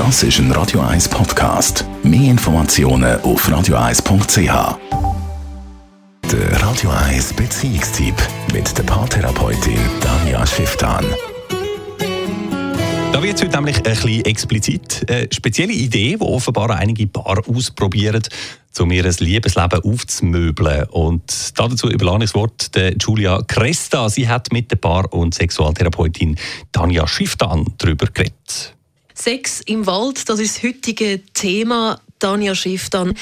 Das ist ein Radio 1 Podcast. Mehr Informationen auf radio1.ch. Der Radio 1 Beziehungstyp mit der Paartherapeutin Danja Schifftan. Da wird es heute nämlich ein bisschen explizit. Eine spezielle Idee, die offenbar einige Paare ausprobieren, um ihr Liebesleben aufzumöbeln. Und dazu überlasse ich das Wort der Julia Cresta. Sie hat mit der Paar- und Sexualtherapeutin Tanja Schifftan darüber geredet. Sex im Wald, das ist das heutige Thema. Tanja Schifftan,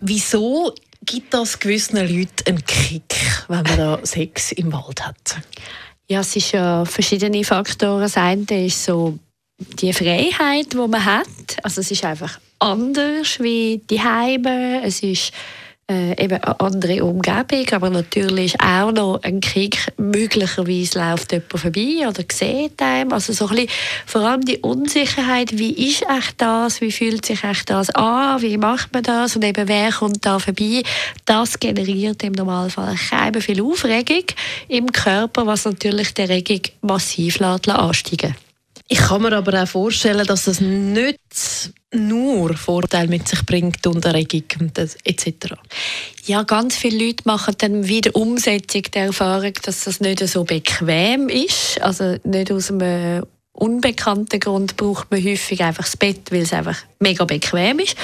wieso gibt das gewissen Leuten einen Kick, wenn man da Sex im Wald hat? Ja, es ist ja verschiedene Faktoren. Das eine ist so die Freiheit, die man hat. Also es ist einfach anders wie die Heime. Es ist äh, eben eine andere Umgebung, aber natürlich auch noch ein Krieg. Möglicherweise läuft jemand vorbei oder sieht einem. Also so ein bisschen, vor allem die Unsicherheit, wie ist echt das, wie fühlt sich echt das an, wie macht man das und eben wer kommt da vorbei, das generiert im Normalfall keine viel Aufregung im Körper, was natürlich die Erregung massiv ansteigen lässt. Ich kann mir aber auch vorstellen, dass das nicht nur Vorteile mit sich bringt und Erregung etc. Ja, ganz viele Leute machen dann wieder Umsetzung der Erfahrung, dass das nicht so bequem ist. Also nicht aus einem unbekannten Grund braucht man häufig einfach das Bett, weil es einfach mega bequem ist.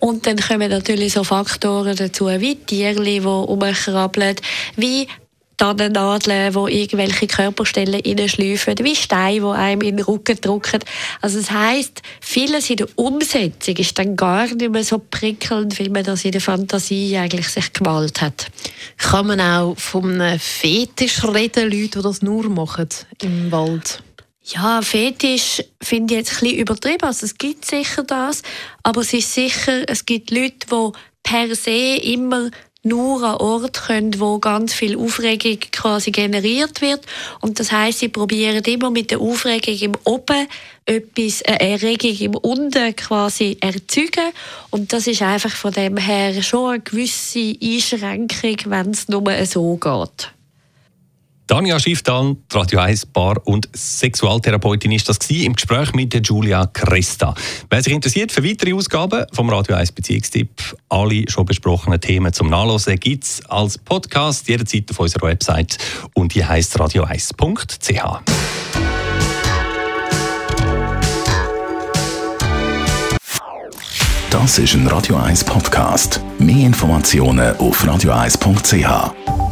Und dann kommen natürlich so Faktoren dazu, wie Tiere, die rumkrabbeln, wie Tannennadeln, die irgendwelche Körperstellen reinschleifen, wie Steine, die einem in den Rücken drücken. Also das heisst, vieles in der Umsetzung ist dann gar nicht mehr so prickelnd, wie man das in der Fantasie eigentlich sich gemalt hat. Kann man auch von einem Fetisch reden, Leute, die das nur machen im Wald? Ja, Fetisch finde ich jetzt ein bisschen übertrieben. Also es gibt sicher das, aber es ist sicher, es gibt Leute, die per se immer nur an Ort können, wo ganz viel Aufregung quasi generiert wird. Und das heißt, sie probieren immer mit der Aufregung im Oben etwas, eine Erregung im Unten quasi erzeugen. Und das ist einfach von dem her schon eine gewisse Einschränkung, wenn es nur so geht. Tanja Schifftan, Radio 1 Bar- und Sexualtherapeutin, ist das gewesen, im Gespräch mit Julia Cresta. Wer sich interessiert für weitere Ausgaben vom Radio 1 Beziehungstipp, alle schon besprochenen Themen zum Nachlesen gibt es als Podcast jederzeit auf unserer Website und die heißt radio1.ch. Das ist ein Radio 1 Podcast. Mehr Informationen auf radio1.ch.